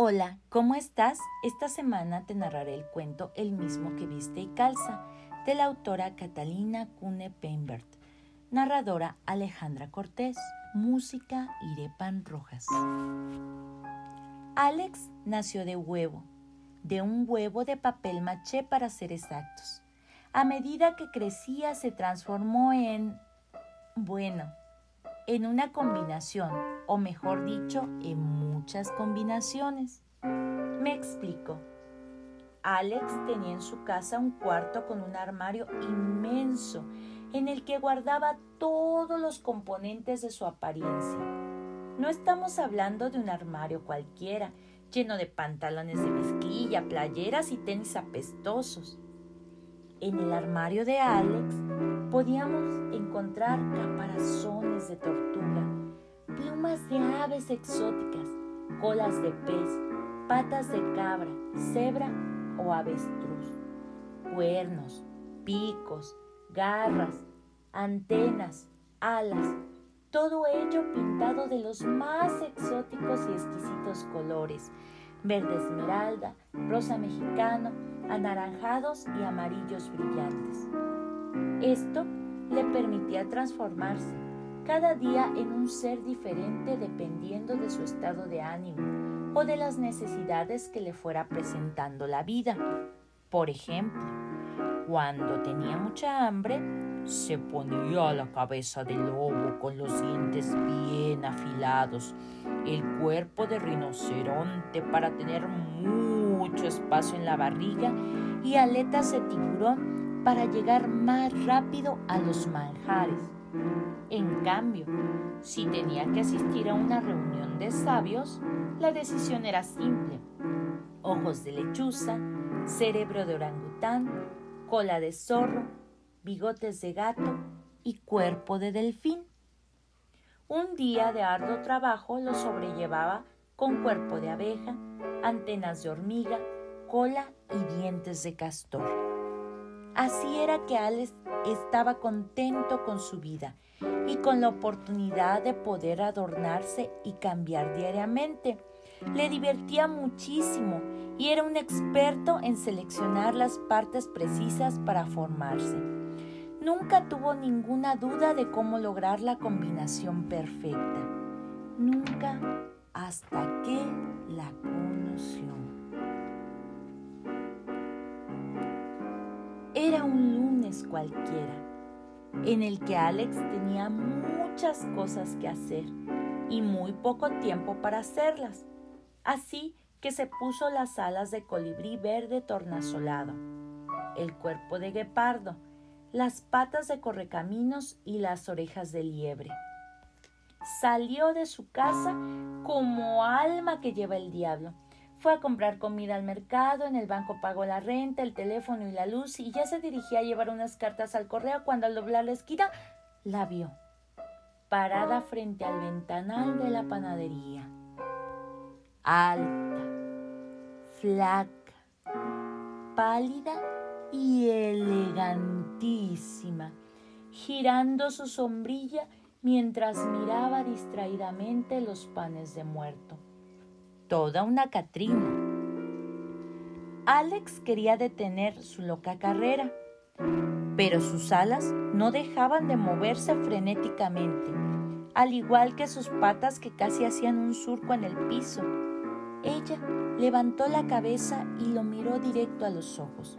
Hola, ¿cómo estás? Esta semana te narraré el cuento El mismo que viste y calza, de la autora Catalina Cune Peinbert, narradora Alejandra Cortés, música Irepan Rojas. Alex nació de huevo, de un huevo de papel maché para ser exactos. A medida que crecía se transformó en, bueno, en una combinación, o mejor dicho, en muchas combinaciones. Me explico. Alex tenía en su casa un cuarto con un armario inmenso en el que guardaba todos los componentes de su apariencia. No estamos hablando de un armario cualquiera, lleno de pantalones de mezclilla, playeras y tenis apestosos. En el armario de Alex podíamos encontrar caparazones de tortuga, plumas de aves exóticas, colas de pez, patas de cabra, cebra o avestruz, cuernos, picos, garras, antenas, alas, todo ello pintado de los más exóticos y exquisitos colores, verde esmeralda, rosa mexicano, anaranjados y amarillos brillantes. Esto le permitía transformarse cada día en un ser diferente dependiendo de su estado de ánimo o de las necesidades que le fuera presentando la vida. Por ejemplo, cuando tenía mucha hambre, se ponía la cabeza del lobo con los dientes bien afilados, el cuerpo de rinoceronte para tener mucho espacio en la barriga y aletas de tiburón para llegar más rápido a los manjares. En cambio, si tenía que asistir a una reunión de sabios, la decisión era simple. Ojos de lechuza, cerebro de orangután, cola de zorro, bigotes de gato y cuerpo de delfín. Un día de arduo trabajo lo sobrellevaba con cuerpo de abeja, antenas de hormiga, cola y dientes de castor. Así era que Alex estaba contento con su vida y con la oportunidad de poder adornarse y cambiar diariamente. Le divertía muchísimo y era un experto en seleccionar las partes precisas para formarse. Nunca tuvo ninguna duda de cómo lograr la combinación perfecta. Nunca hasta que la conoció. Era un lunes cualquiera, en el que Alex tenía muchas cosas que hacer y muy poco tiempo para hacerlas. Así que se puso las alas de colibrí verde tornasolado, el cuerpo de guepardo, las patas de correcaminos y las orejas de liebre. Salió de su casa como alma que lleva el diablo fue a comprar comida al mercado, en el banco pagó la renta, el teléfono y la luz y ya se dirigía a llevar unas cartas al correo cuando al doblar la esquina la vio, parada frente al ventanal de la panadería. Alta, flaca, pálida y elegantísima, girando su sombrilla mientras miraba distraídamente los panes de muerto toda una Catrina. Alex quería detener su loca carrera, pero sus alas no dejaban de moverse frenéticamente, al igual que sus patas que casi hacían un surco en el piso. Ella levantó la cabeza y lo miró directo a los ojos.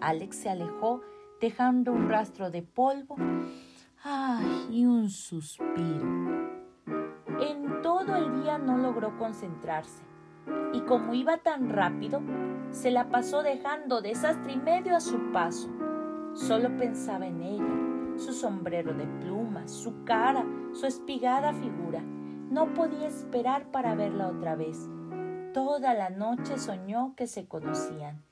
Alex se alejó, dejando un rastro de polvo ¡ay! y un suspiro. En todo el día no logró concentrarse y como iba tan rápido, se la pasó dejando desastre y medio a su paso. Solo pensaba en ella, su sombrero de plumas, su cara, su espigada figura. No podía esperar para verla otra vez. Toda la noche soñó que se conocían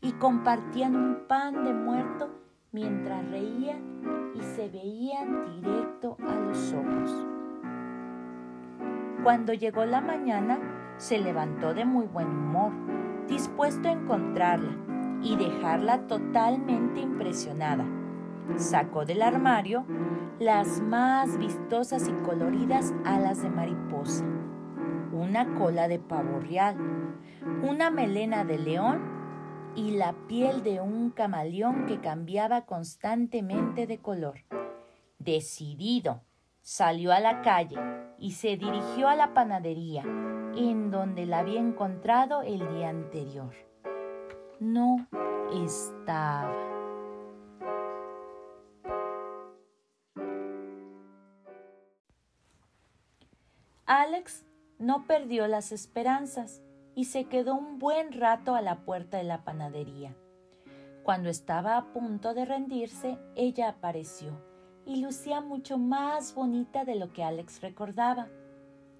y compartían un pan de muerto mientras reían y se veían directo a los ojos. Cuando llegó la mañana, se levantó de muy buen humor, dispuesto a encontrarla y dejarla totalmente impresionada. Sacó del armario las más vistosas y coloridas alas de mariposa, una cola de pavo real, una melena de león y la piel de un camaleón que cambiaba constantemente de color. Decidido, salió a la calle y se dirigió a la panadería, en donde la había encontrado el día anterior. No estaba. Alex no perdió las esperanzas y se quedó un buen rato a la puerta de la panadería. Cuando estaba a punto de rendirse, ella apareció y lucía mucho más bonita de lo que Alex recordaba.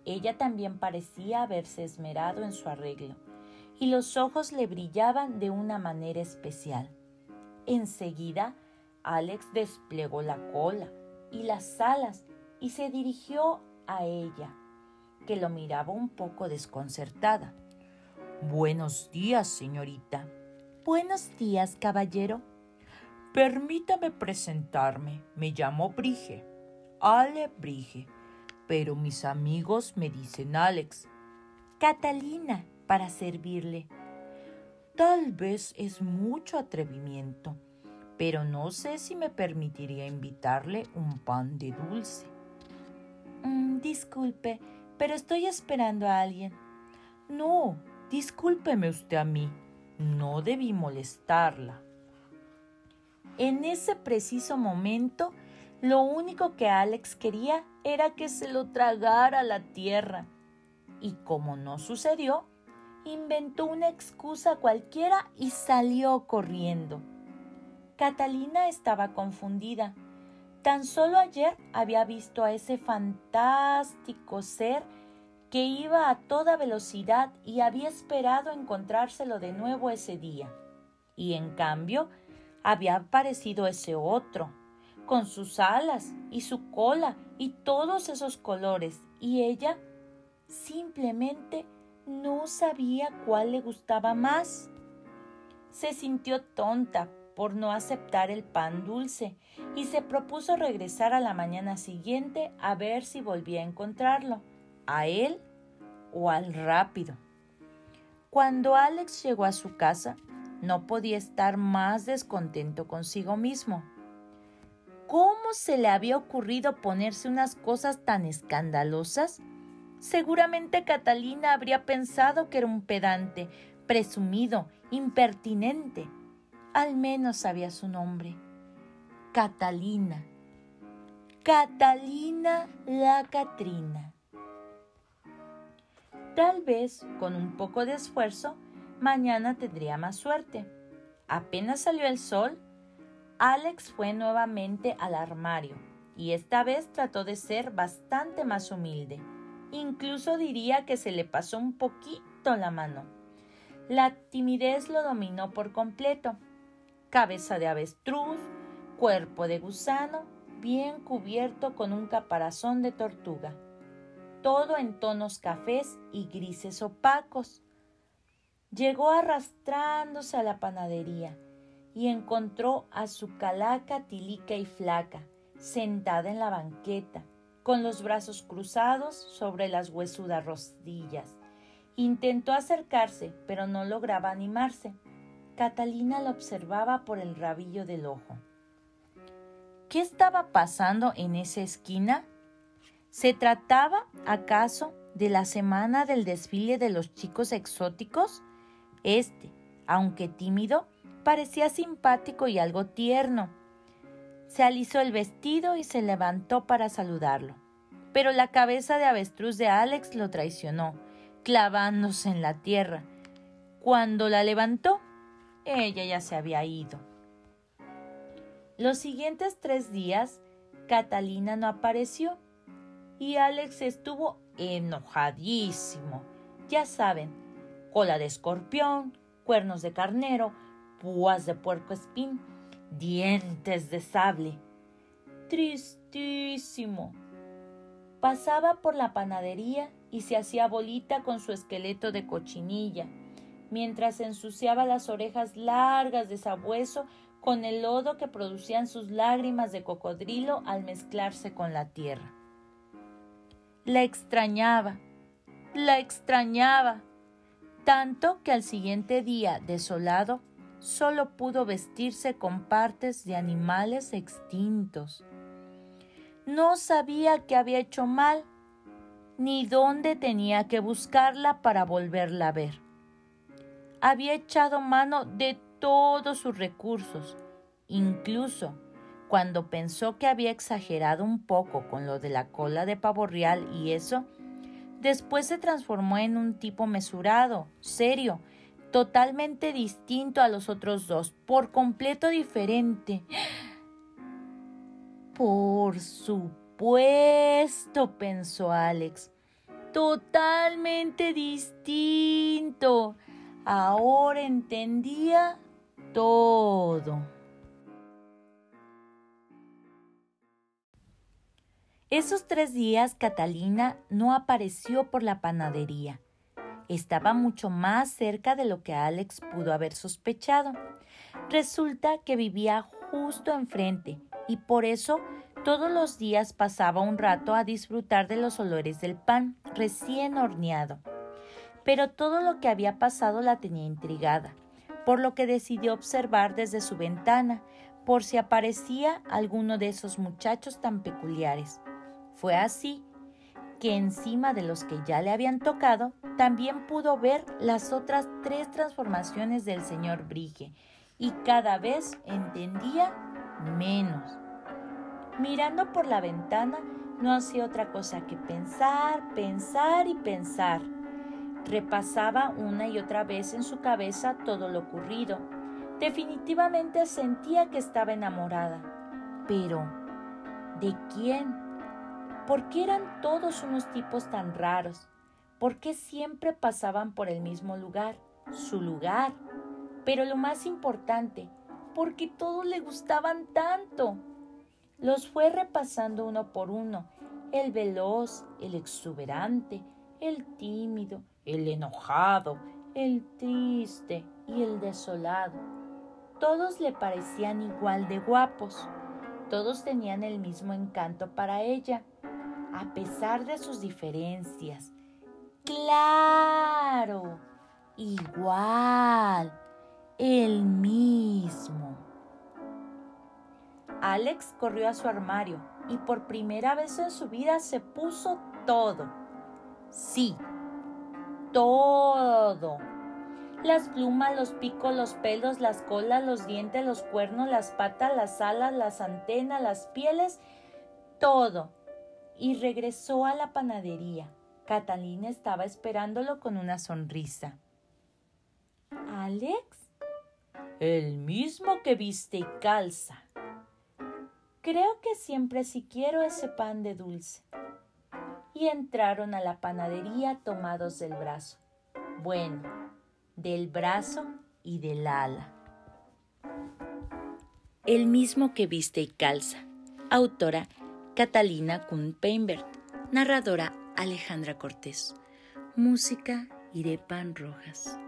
Ella también parecía haberse esmerado en su arreglo, y los ojos le brillaban de una manera especial. Enseguida, Alex desplegó la cola y las alas y se dirigió a ella, que lo miraba un poco desconcertada. Buenos días, señorita. Buenos días, caballero. Permítame presentarme. Me llamo Brige. Ale Brige. Pero mis amigos me dicen Alex. Catalina, para servirle. Tal vez es mucho atrevimiento, pero no sé si me permitiría invitarle un pan de dulce. Mm, disculpe, pero estoy esperando a alguien. No, discúlpeme usted a mí. No debí molestarla. En ese preciso momento, lo único que Alex quería era que se lo tragara la tierra. Y como no sucedió, inventó una excusa cualquiera y salió corriendo. Catalina estaba confundida. Tan solo ayer había visto a ese fantástico ser que iba a toda velocidad y había esperado encontrárselo de nuevo ese día. Y en cambio, había aparecido ese otro, con sus alas y su cola y todos esos colores, y ella simplemente no sabía cuál le gustaba más. Se sintió tonta por no aceptar el pan dulce y se propuso regresar a la mañana siguiente a ver si volvía a encontrarlo, a él o al rápido. Cuando Alex llegó a su casa, no podía estar más descontento consigo mismo. ¿Cómo se le había ocurrido ponerse unas cosas tan escandalosas? Seguramente Catalina habría pensado que era un pedante, presumido, impertinente. Al menos sabía su nombre. Catalina. Catalina la Catrina. Tal vez, con un poco de esfuerzo, mañana tendría más suerte. Apenas salió el sol, Alex fue nuevamente al armario y esta vez trató de ser bastante más humilde. Incluso diría que se le pasó un poquito la mano. La timidez lo dominó por completo. Cabeza de avestruz, cuerpo de gusano, bien cubierto con un caparazón de tortuga. Todo en tonos cafés y grises opacos. Llegó arrastrándose a la panadería y encontró a su calaca tilica y flaca, sentada en la banqueta, con los brazos cruzados sobre las huesudas rodillas. Intentó acercarse, pero no lograba animarse. Catalina la observaba por el rabillo del ojo. ¿Qué estaba pasando en esa esquina? ¿Se trataba, acaso, de la semana del desfile de los chicos exóticos? Este, aunque tímido, parecía simpático y algo tierno. Se alisó el vestido y se levantó para saludarlo. Pero la cabeza de avestruz de Alex lo traicionó, clavándose en la tierra. Cuando la levantó, ella ya se había ido. Los siguientes tres días, Catalina no apareció y Alex estuvo enojadísimo. Ya saben, cola de escorpión, cuernos de carnero, púas de puerco espín, dientes de sable. Tristísimo. Pasaba por la panadería y se hacía bolita con su esqueleto de cochinilla, mientras ensuciaba las orejas largas de sabueso con el lodo que producían sus lágrimas de cocodrilo al mezclarse con la tierra. La extrañaba La extrañaba, tanto que al siguiente día, desolado, solo pudo vestirse con partes de animales extintos. No sabía que había hecho mal, ni dónde tenía que buscarla para volverla a ver. Había echado mano de todos sus recursos, incluso cuando pensó que había exagerado un poco con lo de la cola de pavo real y eso, después se transformó en un tipo mesurado, serio, totalmente distinto a los otros dos, por completo diferente. Por supuesto, pensó Alex, totalmente distinto. Ahora entendía todo. Esos tres días Catalina no apareció por la panadería. Estaba mucho más cerca de lo que Alex pudo haber sospechado. Resulta que vivía justo enfrente y por eso todos los días pasaba un rato a disfrutar de los olores del pan recién horneado. Pero todo lo que había pasado la tenía intrigada, por lo que decidió observar desde su ventana por si aparecía alguno de esos muchachos tan peculiares. Fue así que encima de los que ya le habían tocado, también pudo ver las otras tres transformaciones del señor Brige y cada vez entendía menos. Mirando por la ventana, no hacía otra cosa que pensar, pensar y pensar. Repasaba una y otra vez en su cabeza todo lo ocurrido. Definitivamente sentía que estaba enamorada. Pero, ¿de quién? ¿Por qué eran todos unos tipos tan raros? ¿Por qué siempre pasaban por el mismo lugar, su lugar? Pero lo más importante, ¿por qué todos le gustaban tanto? Los fue repasando uno por uno, el veloz, el exuberante, el tímido, el enojado, el triste y el desolado. Todos le parecían igual de guapos, todos tenían el mismo encanto para ella a pesar de sus diferencias. Claro, igual, el mismo. Alex corrió a su armario y por primera vez en su vida se puso todo. Sí, todo. Las plumas, los picos, los pelos, las colas, los dientes, los cuernos, las patas, las alas, las antenas, las pieles, todo y regresó a la panadería. Catalina estaba esperándolo con una sonrisa. ¿Alex? El mismo que viste y calza. Creo que siempre sí quiero ese pan de dulce. Y entraron a la panadería tomados del brazo. Bueno, del brazo y del ala. El mismo que viste y calza. Autora Catalina Kuhn-Peinbert, narradora Alejandra Cortés, música Irepan Rojas.